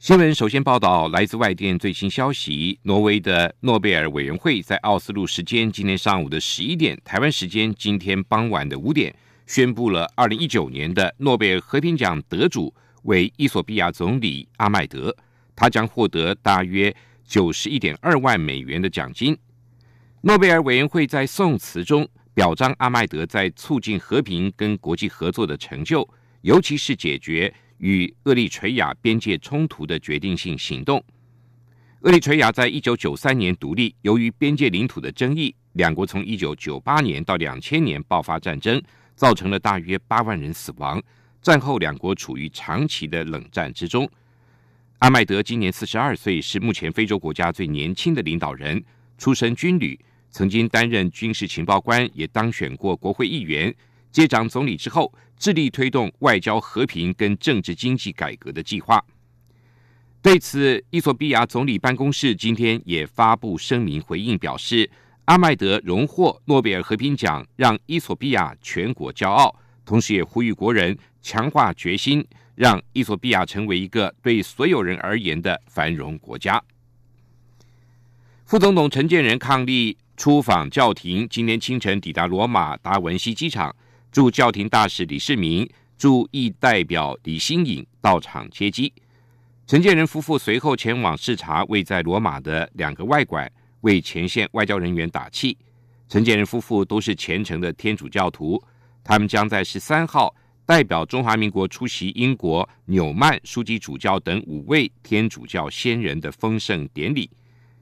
新闻首先报道来自外电最新消息：挪威的诺贝尔委员会在奥斯陆时间今天上午的十一点，台湾时间今天傍晚的五点，宣布了二零一九年的诺贝尔和平奖得主为伊索比亚总理阿麦德，他将获得大约九十一点二万美元的奖金。诺贝尔委员会在宋词中表彰阿麦德在促进和平跟国际合作的成就，尤其是解决。与厄立垂亚边界冲突的决定性行动。厄立垂亚在一九九三年独立，由于边界领土的争议，两国从一九九八年到两千年爆发战争，造成了大约八万人死亡。战后两国处于长期的冷战之中。阿麦德今年四十二岁，是目前非洲国家最年轻的领导人，出身军旅，曾经担任军事情报官，也当选过国会议员。接掌总理之后，致力推动外交和平跟政治经济改革的计划。对此，伊索比亚总理办公室今天也发布声明回应，表示阿麦德荣获诺贝尔和平奖，让伊索比亚全国骄傲，同时也呼吁国人强化决心，让伊索比亚成为一个对所有人而言的繁荣国家。副总统陈建仁伉俪出访教廷，今天清晨抵达罗马达文西机场。驻教廷大使李世民、驻意代表李新颖到场接机。陈建仁夫妇随后前往视察位在罗马的两个外馆，为前线外交人员打气。陈建仁夫妇都是虔诚的天主教徒，他们将在十三号代表中华民国出席英国纽曼枢机主教等五位天主教先人的丰盛典礼，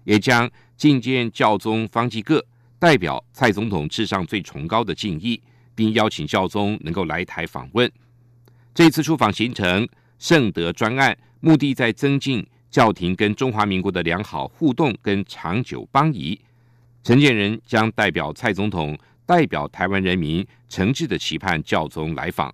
也将觐见教宗方济各，代表蔡总统致上最崇高的敬意。并邀请教宗能够来台访问。这次出访行程圣德专案，目的在增进教廷跟中华民国的良好互动跟长久邦谊。陈建仁将代表蔡总统，代表台湾人民，诚挚的期盼教宗来访。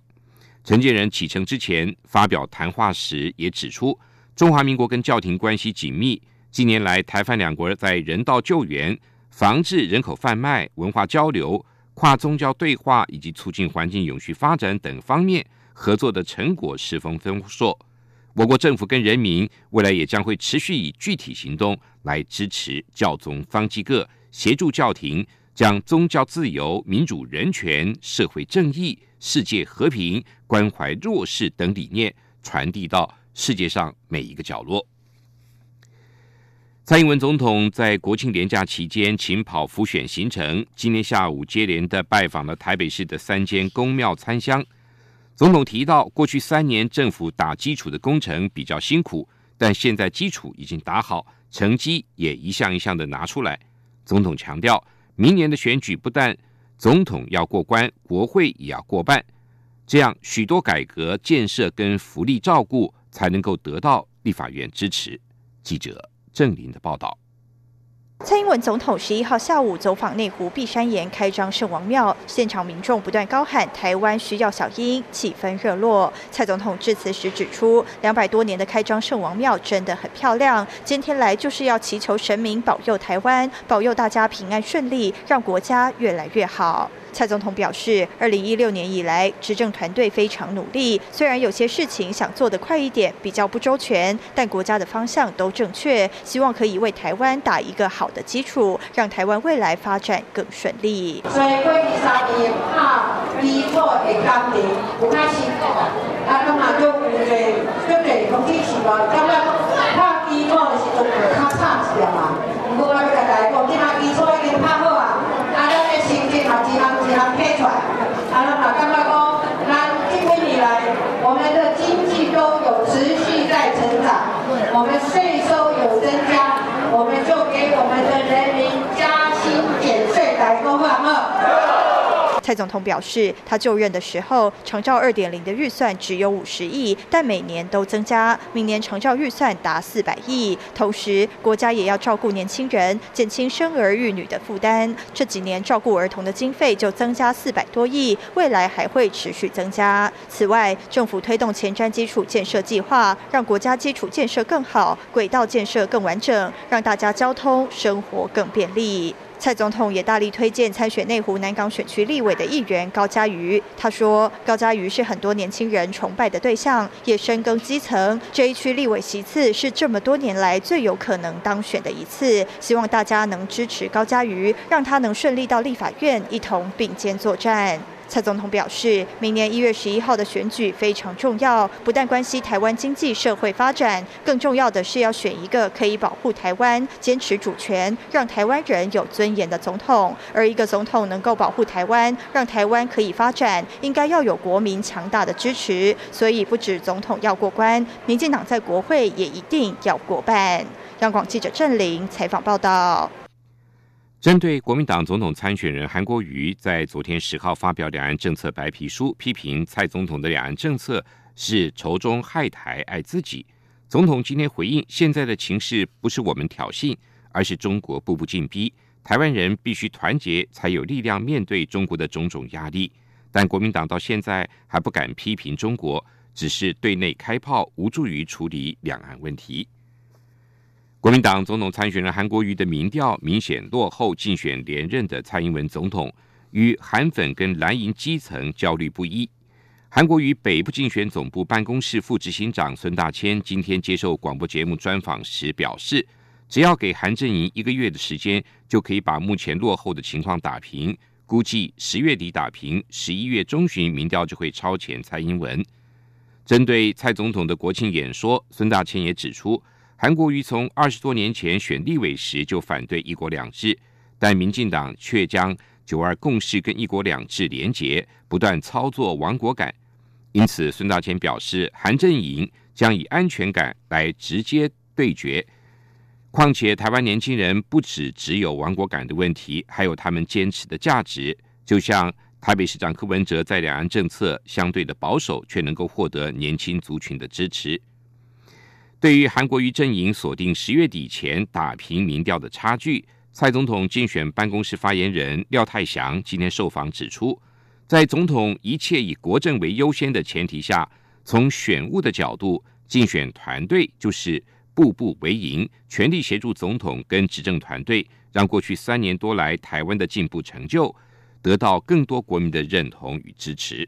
陈建仁启程之前发表谈话时也指出，中华民国跟教廷关系紧密，近年来台湾两国在人道救援、防治人口贩卖、文化交流。跨宗教对话以及促进环境永续发展等方面合作的成果十分丰硕。我国政府跟人民未来也将会持续以具体行动来支持教宗方济各，协助教廷将宗教自由、民主、人权、社会正义、世界和平、关怀弱势等理念传递到世界上每一个角落。蔡英文总统在国庆连假期间勤跑复选行程，今天下午接连的拜访了台北市的三间公庙参香。总统提到，过去三年政府打基础的工程比较辛苦，但现在基础已经打好，成绩也一项一项的拿出来。总统强调，明年的选举不但总统要过关，国会也要过半，这样许多改革建设跟福利照顾才能够得到立法院支持。记者。郑林的报道。蔡英文总统十一号下午走访内湖碧山岩开张圣王庙，现场民众不断高喊“台湾需要小英”，气氛热络。蔡总统致辞时指出，两百多年的开张圣王庙真的很漂亮，今天来就是要祈求神明保佑台湾，保佑大家平安顺利，让国家越来越好。蔡总统表示，二零一六年以来，执政团队非常努力。虽然有些事情想做得快一点，比较不周全，但国家的方向都正确。希望可以为台湾打一个好的基础，让台湾未来发展更顺利。所以过去三年靠基础的工程有较辛苦，啊，咁嘛就有个就个通知是话，咁啊靠基础的时阵较差一点嘛。不过我要甲大家讲，今仔基础已经拍好啊。一行一行开出来，啊，那嘛，刚刚讲，那今天以来，我们的经济都有持续在成长，我们税收有增加，我们就给我们的人民加薪减税来说话，哈。总统表示，他就任的时候，长照二点零的预算只有五十亿，但每年都增加，明年长照预算达四百亿。同时，国家也要照顾年轻人，减轻生儿育女的负担。这几年照顾儿童的经费就增加四百多亿，未来还会持续增加。此外，政府推动前瞻基础建设计划，让国家基础建设更好，轨道建设更完整，让大家交通生活更便利。蔡总统也大力推荐参选内湖南港选区立委的议员高嘉瑜。他说，高嘉瑜是很多年轻人崇拜的对象，也深耕基层。这一区立委席次是这么多年来最有可能当选的一次，希望大家能支持高嘉瑜，让他能顺利到立法院一同并肩作战。蔡总统表示，明年一月十一号的选举非常重要，不但关系台湾经济社会发展，更重要的是要选一个可以保护台湾、坚持主权、让台湾人有尊严的总统。而一个总统能够保护台湾、让台湾可以发展，应该要有国民强大的支持。所以，不止总统要过关，民进党在国会也一定要过半。央广记者郑玲采访报道。针对国民党总统参选人韩国瑜在昨天十号发表两岸政策白皮书，批评蔡总统的两岸政策是仇中害台爱自己。总统今天回应：现在的情势不是我们挑衅，而是中国步步进逼，台湾人必须团结，才有力量面对中国的种种压力。但国民党到现在还不敢批评中国，只是对内开炮，无助于处理两岸问题。国民党总统参选人韩国瑜的民调明显落后竞选连任的蔡英文总统，与韩粉跟蓝营基层焦虑不一。韩国瑜北部竞选总部办公室副执行长孙大千今天接受广播节目专访时表示，只要给韩阵营一个月的时间，就可以把目前落后的情况打平。估计十月底打平，十一月中旬民调就会超前蔡英文。针对蔡总统的国庆演说，孙大千也指出。韩国瑜从二十多年前选立委时就反对一国两制，但民进党却将九二共识跟一国两制连结，不断操作亡国感。因此，孙大千表示，韩阵营将以安全感来直接对决。况且，台湾年轻人不止只有亡国感的问题，还有他们坚持的价值。就像台北市长柯文哲在两岸政策相对的保守，却能够获得年轻族群的支持。对于韩国瑜阵营锁定十月底前打平民调的差距，蔡总统竞选办公室发言人廖泰祥今天受访指出，在总统一切以国政为优先的前提下，从选务的角度，竞选团队就是步步为营，全力协助总统跟执政团队，让过去三年多来台湾的进步成就得到更多国民的认同与支持。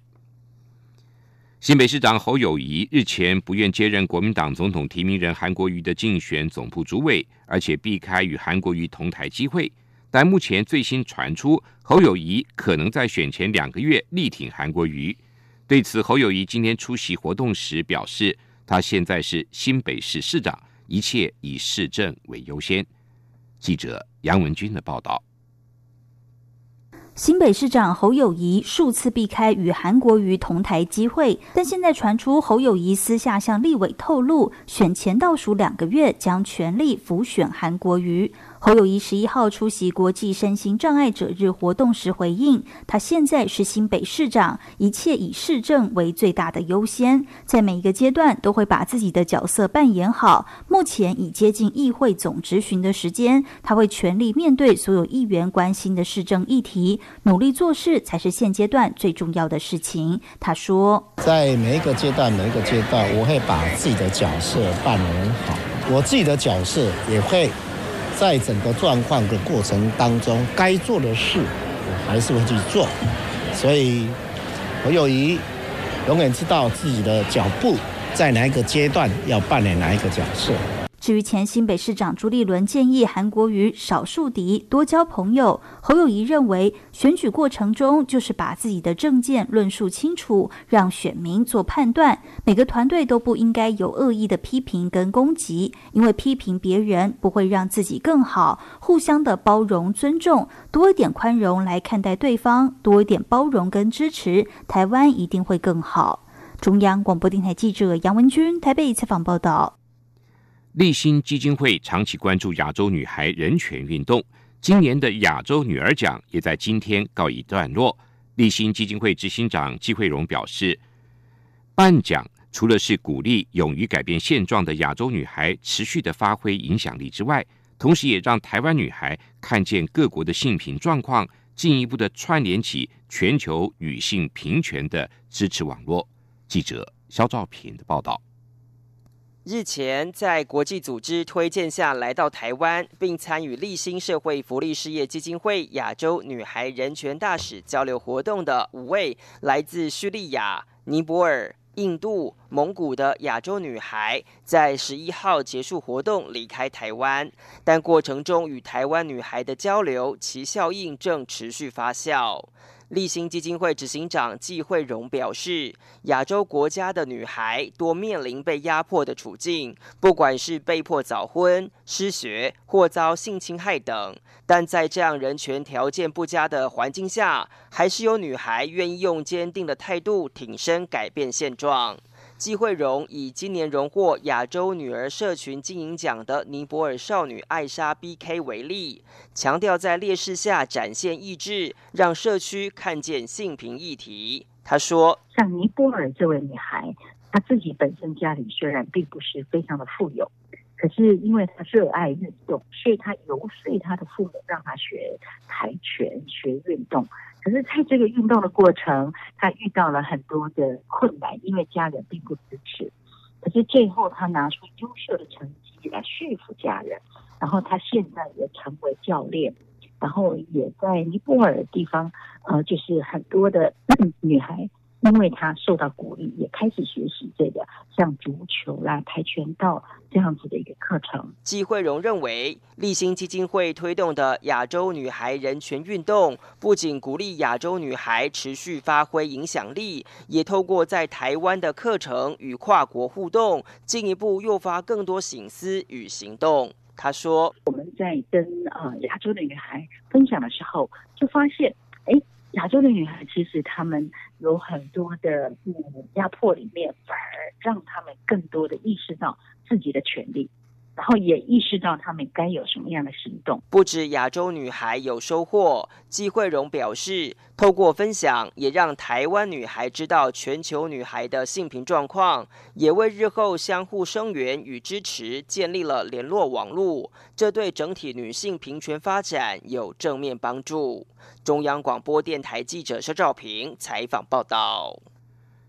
新北市长侯友谊日前不愿接任国民党总统提名人韩国瑜的竞选总部主委，而且避开与韩国瑜同台机会。但目前最新传出，侯友谊可能在选前两个月力挺韩国瑜。对此，侯友谊今天出席活动时表示，他现在是新北市市长，一切以市政为优先。记者杨文军的报道。新北市长侯友谊数次避开与韩国瑜同台机会，但现在传出侯友谊私下向立委透露，选前倒数两个月将全力辅选韩国瑜。侯友谊十一号出席国际身心障碍者日活动时回应，他现在是新北市长，一切以市政为最大的优先，在每一个阶段都会把自己的角色扮演好。目前已接近议会总执行的时间，他会全力面对所有议员关心的市政议题，努力做事才是现阶段最重要的事情。他说，在每一个阶段，每一个阶段，我会把自己的角色扮演好，我自己的角色也会。在整个状况的过程当中，该做的事我还是会去做，所以我友谊永远知道自己的脚步在哪一个阶段要扮演哪一个角色。至于前新北市长朱立伦建议韩国瑜少树敌，多交朋友，侯友谊认为选举过程中就是把自己的政见论述清楚，让选民做判断。每个团队都不应该有恶意的批评跟攻击，因为批评别人不会让自己更好。互相的包容尊重，多一点宽容来看待对方，多一点包容跟支持，台湾一定会更好。中央广播电台记者杨文君台北采访报道。立新基金会长期关注亚洲女孩人权运动，今年的亚洲女儿奖也在今天告一段落。立新基金会执行长季慧荣表示，颁奖除了是鼓励勇于改变现状的亚洲女孩持续的发挥影响力之外，同时也让台湾女孩看见各国的性平状况，进一步的串联起全球女性平权的支持网络。记者肖兆平的报道。日前，在国际组织推荐下来到台湾，并参与立新社会福利事业基金会亚洲女孩人权大使交流活动的五位来自叙利亚、尼泊尔、印度、蒙古的亚洲女孩，在十一号结束活动离开台湾，但过程中与台湾女孩的交流，其效应正持续发酵。立新基金会执行长季慧荣表示，亚洲国家的女孩多面临被压迫的处境，不管是被迫早婚、失学或遭性侵害等，但在这样人权条件不佳的环境下，还是有女孩愿意用坚定的态度挺身改变现状。季慧荣以今年荣获亚洲女儿社群经营奖的尼泊尔少女艾莎 B.K 为例，强调在劣势下展现意志，让社区看见性平议题。她说：“像尼泊尔这位女孩，她自己本身家里虽然并不是非常的富有，可是因为她热爱运动，所以她游说她的父母让她学跆拳、学运动。”可是，在这个运动的过程，他遇到了很多的困难，因为家人并不支持。可是最后，他拿出优秀的成绩来说服家人，然后他现在也成为教练，然后也在尼泊尔地方，呃，就是很多的女孩。因为他受到鼓励，也开始学习这个像足球啦、跆拳道这样子的一个课程。季慧荣认为，立新基金会推动的亚洲女孩人权运动，不仅鼓励亚洲女孩持续发挥影响力，也透过在台湾的课程与跨国互动，进一步诱发更多醒思与行动。他说：“我们在跟呃亚洲的女孩分享的时候，就发现，哎。”亚洲的女孩其实她们有很多的嗯压迫，里面反而让她们更多的意识到自己的权利。然后也意识到他们该有什么样的行动。不止亚洲女孩有收获，季慧荣表示，透过分享，也让台湾女孩知道全球女孩的性平状况，也为日后相互声援与支持建立了联络网络。这对整体女性平权发展有正面帮助。中央广播电台记者肖照平采访报道。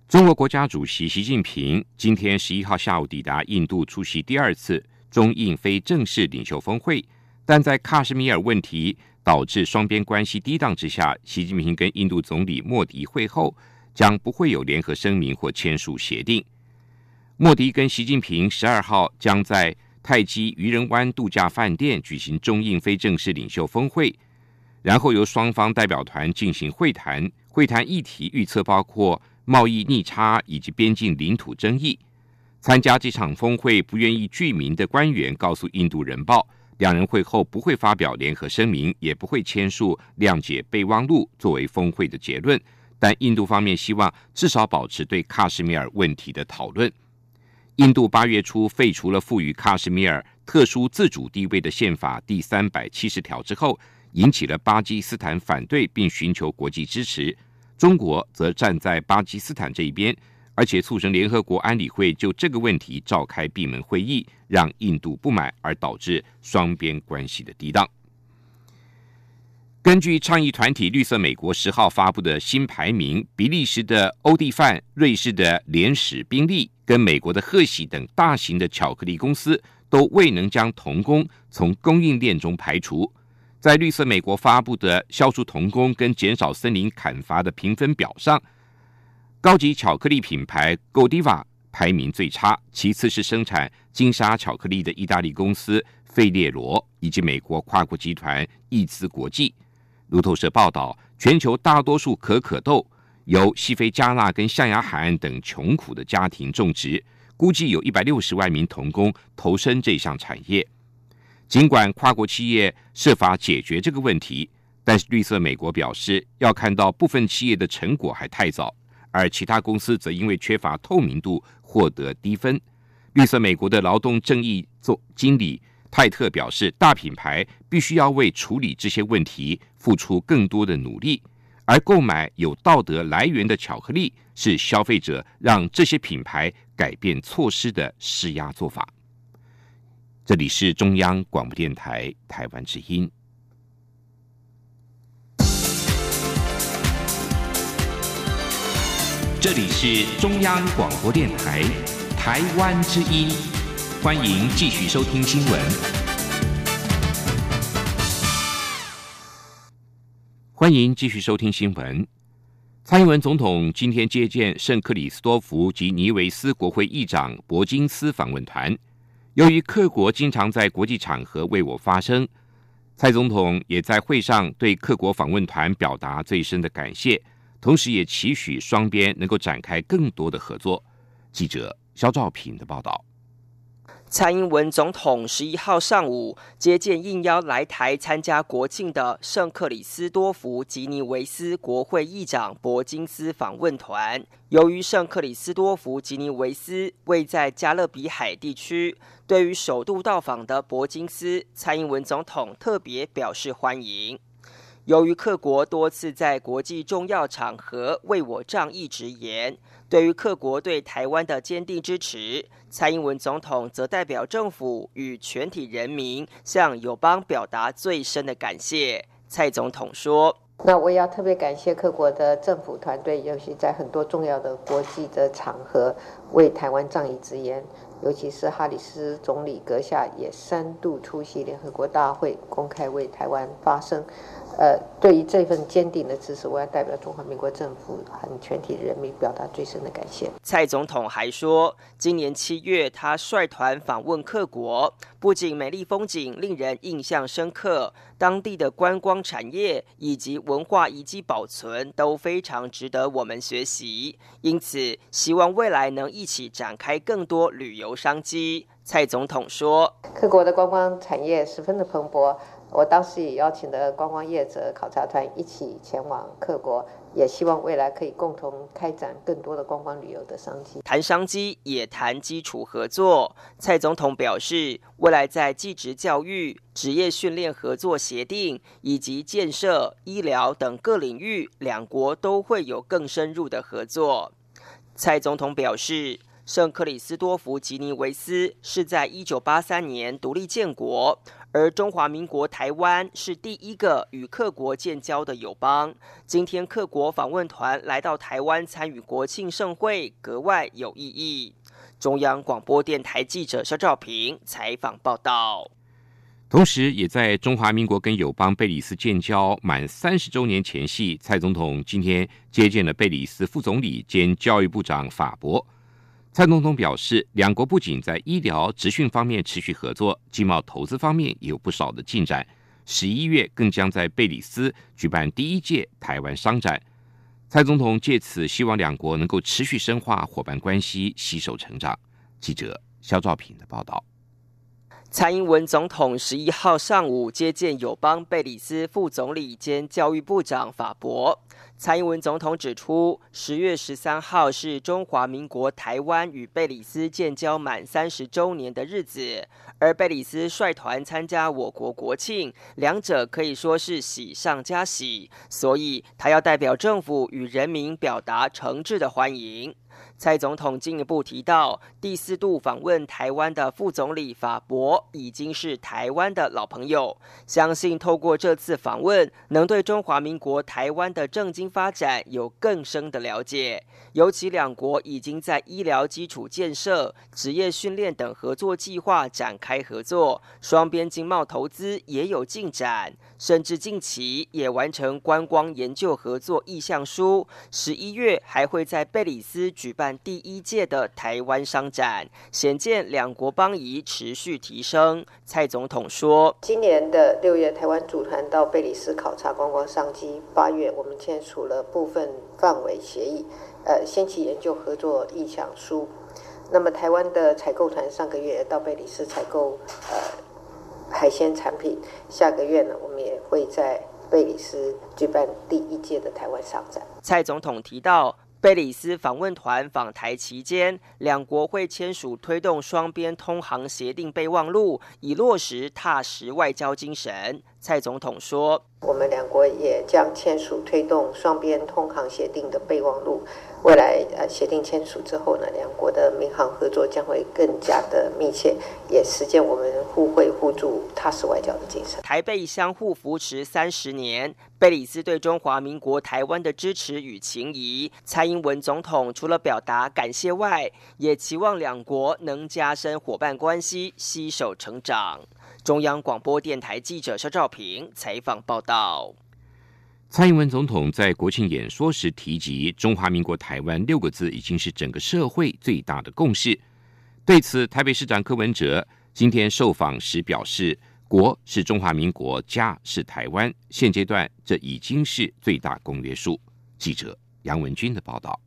中国国家主席习近平今天十一号下午抵达印度，出席第二次。中印非正式领袖峰会，但在喀什米尔问题导致双边关系低档之下，习近平跟印度总理莫迪会后将不会有联合声明或签署协定。莫迪跟习近平十二号将在泰姬渔人湾度假饭店举行中印非正式领袖峰会，然后由双方代表团进行会谈。会谈议题预测包括贸易逆差以及边境领土争议。参加这场峰会不愿意具名的官员告诉《印度人报》，两人会后不会发表联合声明，也不会签署谅解备忘录作为峰会的结论。但印度方面希望至少保持对喀什米尔问题的讨论。印度八月初废除了赋予喀什米尔特殊自主地位的宪法第三百七十条之后，引起了巴基斯坦反对并寻求国际支持。中国则站在巴基斯坦这一边。而且促成联合国安理会就这个问题召开闭门会议，让印度不满，而导致双边关系的低档。根据倡议团体绿色美国十号发布的新排名，比利时的欧蒂范、瑞士的联史宾利跟美国的贺喜等大型的巧克力公司都未能将童工从供应链中排除。在绿色美国发布的消除童工跟减少森林砍伐的评分表上。高级巧克力品牌 Godiva 排名最差，其次是生产金沙巧克力的意大利公司费列罗，以及美国跨国集团易资国际。路透社报道，全球大多数可可豆由西非加纳跟象牙海岸等穷苦的家庭种植，估计有一百六十万名童工投身这项产业。尽管跨国企业设法解决这个问题，但是绿色美国表示，要看到部分企业的成果还太早。而其他公司则因为缺乏透明度获得低分。绿色美国的劳动正义总经理泰特表示，大品牌必须要为处理这些问题付出更多的努力，而购买有道德来源的巧克力是消费者让这些品牌改变措施的施压做法。这里是中央广播电台台湾之音。这里是中央广播电台台湾之音，欢迎继续收听新闻。欢迎继续收听新闻。蔡英文总统今天接见圣克里斯多福及尼维斯国会议长伯金斯访问团。由于各国经常在国际场合为我发声，蔡总统也在会上对各国访问团表达最深的感谢。同时，也期许双边能够展开更多的合作。记者肖兆平的报道。蔡英文总统十一号上午接见应邀来台参加国庆的圣克里斯多福吉尼维斯国会议长伯金斯访问团。由于圣克里斯多福吉尼维斯位在加勒比海地区，对于首度到访的伯金斯，蔡英文总统特别表示欢迎。由于各国多次在国际重要场合为我仗义直言，对于各国对台湾的坚定支持，蔡英文总统则代表政府与全体人民向友邦表达最深的感谢。蔡总统说：“那我也要特别感谢各国的政府团队，尤其在很多重要的国际的场合为台湾仗义直言，尤其是哈里斯总理阁下也三度出席联合国大会，公开为台湾发声。”呃，对于这份坚定的支持，我要代表中华民国政府和全体人民表达最深的感谢。蔡总统还说，今年七月他率团访问各国，不仅美丽风景令人印象深刻，当地的观光产业以及文化遗迹保存都非常值得我们学习。因此，希望未来能一起展开更多旅游商机。蔡总统说，各国的观光产业十分的蓬勃。我当时也邀请了观光业者考察团一起前往各国，也希望未来可以共同开展更多的观光旅游的商机。谈商机也谈基础合作。蔡总统表示，未来在技职教育、职业训练合作协定以及建设、医疗等各领域，两国都会有更深入的合作。蔡总统表示。圣克里斯多福吉尼维斯是在一九八三年独立建国，而中华民国台湾是第一个与各国建交的友邦。今天各国访问团来到台湾参与国庆盛会，格外有意义。中央广播电台记者肖兆平采访报道。同时，也在中华民国跟友邦贝里斯建交满三十周年前夕，蔡总统今天接见了贝里斯副总理兼教育部长法博。蔡总统表示，两国不仅在医疗、职训方面持续合作，经贸投资方面也有不少的进展。十一月更将在贝里斯举办第一届台湾商展。蔡总统借此希望两国能够持续深化伙伴关系，携手成长。记者肖兆平的报道。蔡英文总统十一号上午接见友邦贝里斯副总理兼教育部长法博。蔡英文总统指出，十月十三号是中华民国台湾与贝里斯建交满三十周年的日子，而贝里斯率团参加我国国庆，两者可以说是喜上加喜，所以他要代表政府与人民表达诚挚的欢迎。蔡总统进一步提到，第四度访问台湾的副总理法博已经是台湾的老朋友，相信透过这次访问，能对中华民国台湾的政经发展有更深的了解。尤其两国已经在医疗基础建设、职业训练等合作计划展开合作，双边经贸投资也有进展，甚至近期也完成观光研究合作意向书。十一月还会在贝里斯举办。第一届的台湾商展，显见两国邦谊持续提升。蔡总统说：“今年的六月，台湾组团到贝里斯考察观光商机；八月，我们签署了部分范围协议，呃，先期研究合作意向书。那么，台湾的采购团上个月到贝里斯采购呃海鲜产品，下个月呢，我们也会在贝里斯举办第一届的台湾商展。”蔡总统提到。菲里斯访问团访台期间，两国会签署推动双边通航协定备忘录，以落实踏实外交精神。蔡总统说：“我们两国也将签署推动双边通航协定的备忘录。未来呃，协定签署之后呢，两国的民航合作将会更加的密切，也实践我们互惠互助、踏实外交的精神。台贝相互扶持三十年，贝里斯对中华民国台湾的支持与情谊，蔡英文总统除了表达感谢外，也期望两国能加深伙伴关系，携手成长。”中央广播电台记者肖照平采访报道。蔡英文总统在国庆演说时提及“中华民国台湾”六个字，已经是整个社会最大的共识。对此，台北市长柯文哲今天受访时表示：“国是中华民国，家是台湾，现阶段这已经是最大公约数。”记者杨文军的报道。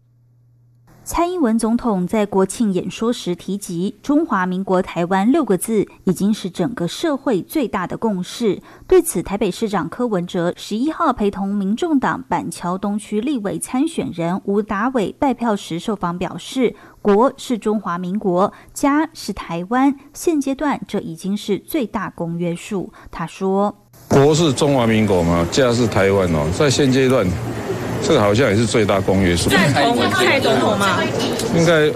蔡英文总统在国庆演说时提及“中华民国台湾”六个字，已经是整个社会最大的共识。对此，台北市长柯文哲十一号陪同民众党板桥东区立委参选人吴达伟拜票时受访表示：“国是中华民国，家是台湾，现阶段这已经是最大公约数。”他说：“国是中华民国嘛，家是台湾哦，在现阶段。”这个好像也是最大公约数。赞同蔡总统吗？应该，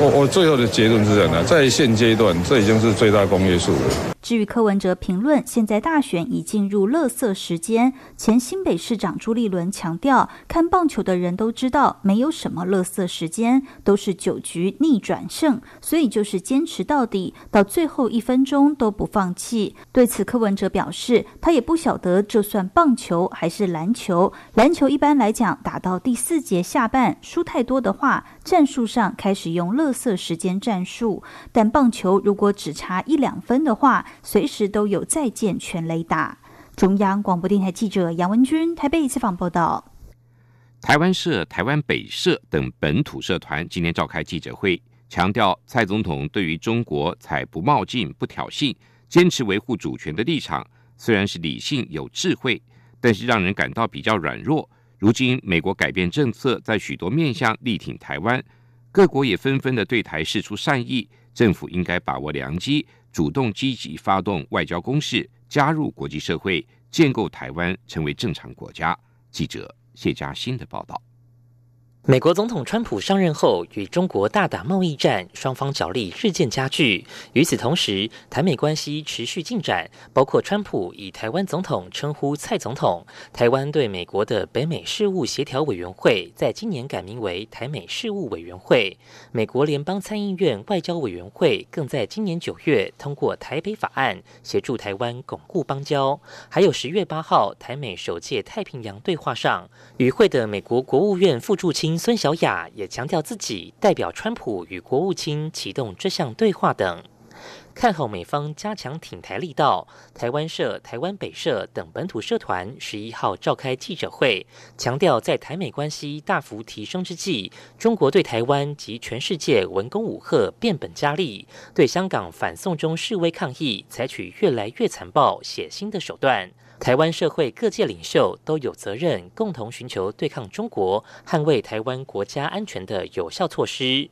我我最后的结论是这样的，在现阶段，这已经是最大公约数了。至于柯文哲评论，现在大选已进入乐色时间。前新北市长朱立伦强调，看棒球的人都知道，没有什么乐色时间，都是九局逆转胜，所以就是坚持到底，到最后一分钟都不放弃。对此，柯文哲表示，他也不晓得这算棒球还是篮球。篮球一般来讲，打到第四节下半输太多的话，战术上开始用乐色时间战术。但棒球如果只差一两分的话，随时都有再见全雷打。中央广播电台记者杨文君台北采访报道。台湾社、台湾北社等本土社团今天召开记者会，强调蔡总统对于中国采不冒进、不挑衅、坚持维护主权的立场，虽然是理性有智慧，但是让人感到比较软弱。如今美国改变政策，在许多面向力挺台湾，各国也纷纷的对台示出善意，政府应该把握良机。主动积极发动外交攻势，加入国际社会，建构台湾成为正常国家。记者谢佳欣的报道。美国总统川普上任后，与中国大打贸易战，双方角力日渐加剧。与此同时，台美关系持续进展，包括川普以台湾总统称呼蔡总统。台湾对美国的北美事务协调委员会在今年改名为台美事务委员会。美国联邦参议院外交委员会更在今年九月通过台北法案，协助台湾巩固邦交。还有十月八号，台美首届太平洋对话上，与会的美国国务院副驻青。孙小雅也强调自己代表川普与国务卿启动这项对话等，看好美方加强挺台力道。台湾社、台湾北社等本土社团十一号召开记者会，强调在台美关系大幅提升之际，中国对台湾及全世界文攻武吓变本加厉，对香港反送中示威抗议采取越来越残暴血腥的手段。台湾社会各界领袖都有责任，共同寻求对抗中国、捍卫台湾国家安全的有效措施。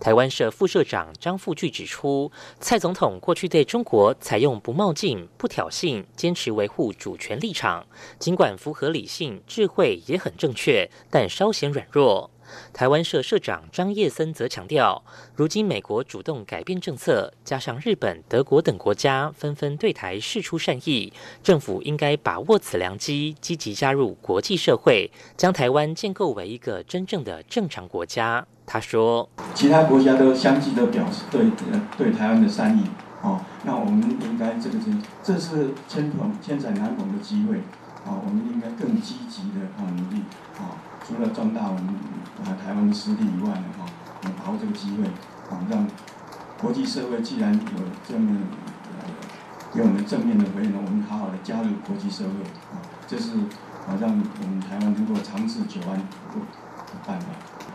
台湾社副社长张富巨指出，蔡总统过去对中国采用不冒进、不挑衅，坚持维护主权立场，尽管符合理性、智慧，也很正确，但稍显软弱。台湾社社长张叶森则强调，如今美国主动改变政策，加上日本、德国等国家纷纷对台示出善意，政府应该把握此良机，积极加入国际社会，将台湾建构为一个真正的正常国家。他说：“其他国家都相继的表示对呃对台湾的善意，哦，那我们应该这个是这是千捧千载难逢的机会，哦，我们应该更积极的啊努力，啊，除了壮大我们。”啊，台湾的实力以外呢，哈，我们把握这个机会，啊，让国际社会既然有这么呃给我们正面的回应，我们好好的加入国际社会，啊，这是啊让我们台湾能够长治久安的办法。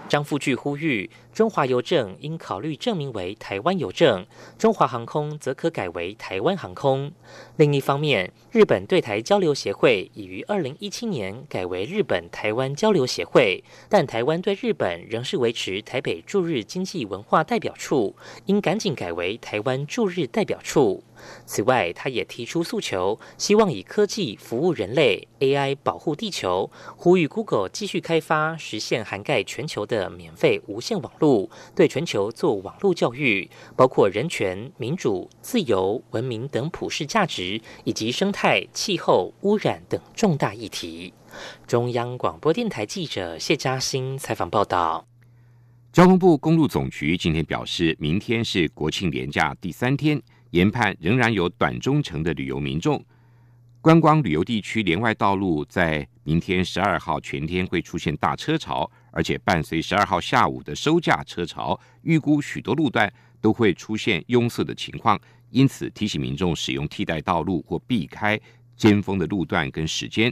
张富巨呼吁，中华邮政应考虑证明为台湾邮政，中华航空则可改为台湾航空。另一方面，日本对台交流协会已于二零一七年改为日本台湾交流协会，但台湾对日本仍是维持台北驻日经济文化代表处，应赶紧改为台湾驻日代表处。此外，他也提出诉求，希望以科技服务人类，AI 保护地球，呼吁 Google 继续开发，实现涵盖全球的免费无线网络，对全球做网络教育，包括人权、民主、自由、文明等普世价值，以及生态、气候、污染等重大议题。中央广播电台记者谢嘉欣采访报道。交通部公路总局今天表示，明天是国庆连假第三天。研判仍然有短中程的旅游民众，观光旅游地区连外道路在明天十二号全天会出现大车潮，而且伴随十二号下午的收价车潮，预估许多路段都会出现拥塞的情况，因此提醒民众使用替代道路或避开尖峰的路段跟时间。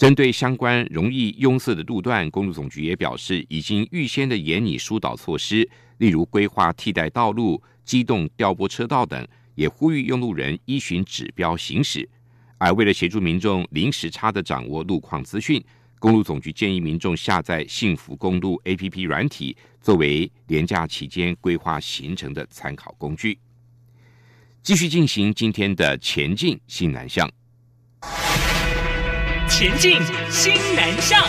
针对相关容易拥塞的路段，公路总局也表示，已经预先的严拟疏导措施，例如规划替代道路。机动调拨车道等，也呼吁用路人依循指标行驶。而为了协助民众临时差的掌握路况资讯，公路总局建议民众下载幸福公路 APP 软体，作为廉假期间规划行程的参考工具。继续进行今天的前进新南向，前进新南向。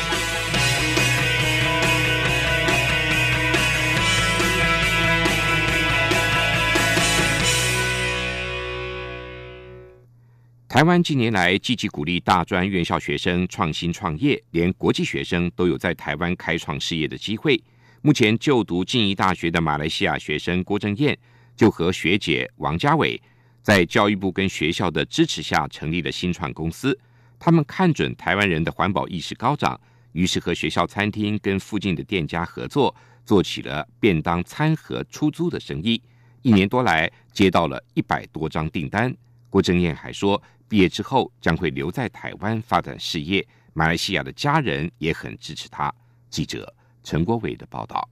台湾近年来积极鼓励大专院校学生创新创业，连国际学生都有在台湾开创事业的机会。目前就读静宜大学的马来西亚学生郭正燕，就和学姐王家伟，在教育部跟学校的支持下成立了新创公司。他们看准台湾人的环保意识高涨，于是和学校餐厅跟附近的店家合作，做起了便当餐盒出租的生意。一年多来，接到了一百多张订单。郭正燕还说。毕业之后将会留在台湾发展事业，马来西亚的家人也很支持他。记者陈国伟的报道。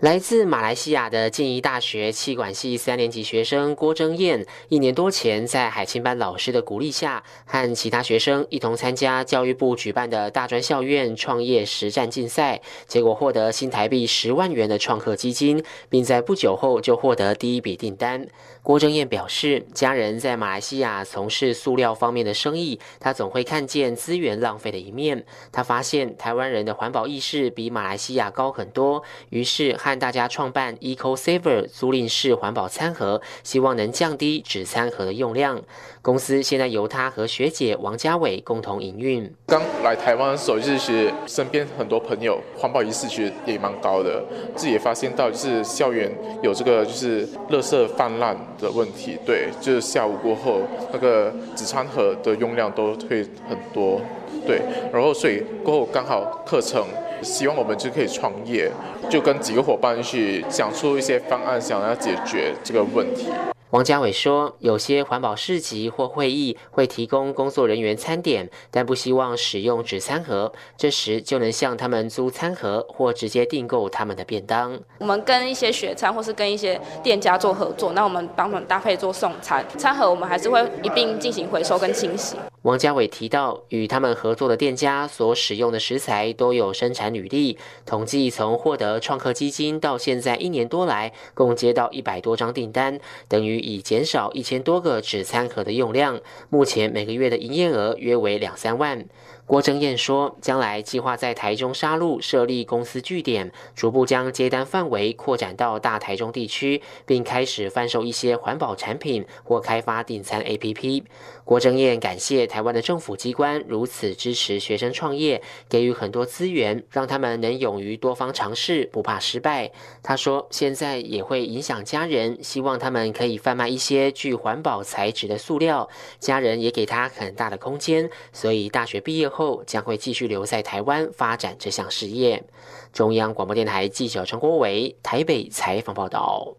来自马来西亚的静宜大学气管系三年级学生郭正燕，一年多前在海青班老师的鼓励下，和其他学生一同参加教育部举办的大专校院创业实战竞赛，结果获得新台币十万元的创客基金，并在不久后就获得第一笔订单。郭正燕表示，家人在马来西亚从事塑料方面的生意，他总会看见资源浪费的一面。他发现台湾人的环保意识比马来西亚高很多，于是和大家创办 Eco Saver 租赁式环保餐盒，希望能降低纸餐盒的用量。公司现在由他和学姐王家伟共同营运。刚来台湾的时候，就是身边很多朋友环保意识其实也蛮高的，自己也发现到就是校园有这个就是垃圾泛滥的问题。对，就是下午过后那个纸餐盒的用量都会很多。对，然后所以过后刚好课程。希望我们就可以创业，就跟几个伙伴去想出一些方案，想要解决这个问题。王家伟说：“有些环保市集或会议会提供工作人员餐点，但不希望使用纸餐盒。这时就能向他们租餐盒，或直接订购他们的便当。我们跟一些学餐或是跟一些店家做合作，那我们帮他们搭配做送餐餐盒，我们还是会一并进行回收跟清洗。”王家伟提到，与他们合作的店家所使用的食材都有生产履历，统计从获得创客基金到现在一年多来，共接到一百多张订单，等于。已减少一千多个纸餐盒的用量，目前每个月的营业额约为两三万。郭正燕说，将来计划在台中沙鹿设立公司据点，逐步将接单范围扩展到大台中地区，并开始贩售一些环保产品或开发订餐 APP。郭正燕感谢台湾的政府机关如此支持学生创业，给予很多资源，让他们能勇于多方尝试，不怕失败。他说，现在也会影响家人，希望他们可以贩卖一些具环保材质的塑料。家人也给他很大的空间，所以大学毕业后。后将会继续留在台湾发展这项事业。中央广播电台记者陈国伟台北采访报道。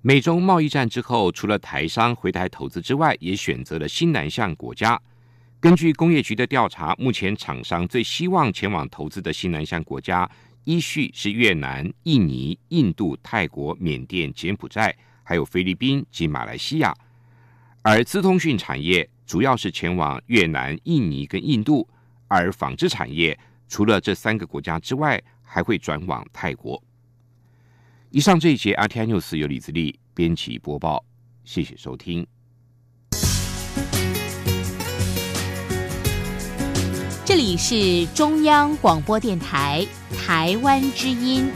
美中贸易战之后，除了台商回台投资之外，也选择了新南向国家。根据工业局的调查，目前厂商最希望前往投资的新南向国家，依序是越南、印尼、印度、泰国、缅甸、柬埔寨，还有菲律宾及马来西亚。而资通讯产业主要是前往越南、印尼跟印度，而纺织产业除了这三个国家之外，还会转往泰国。以上这一节 RTI News 由李自力编辑播报，谢谢收听。这里是中央广播电台台湾之音。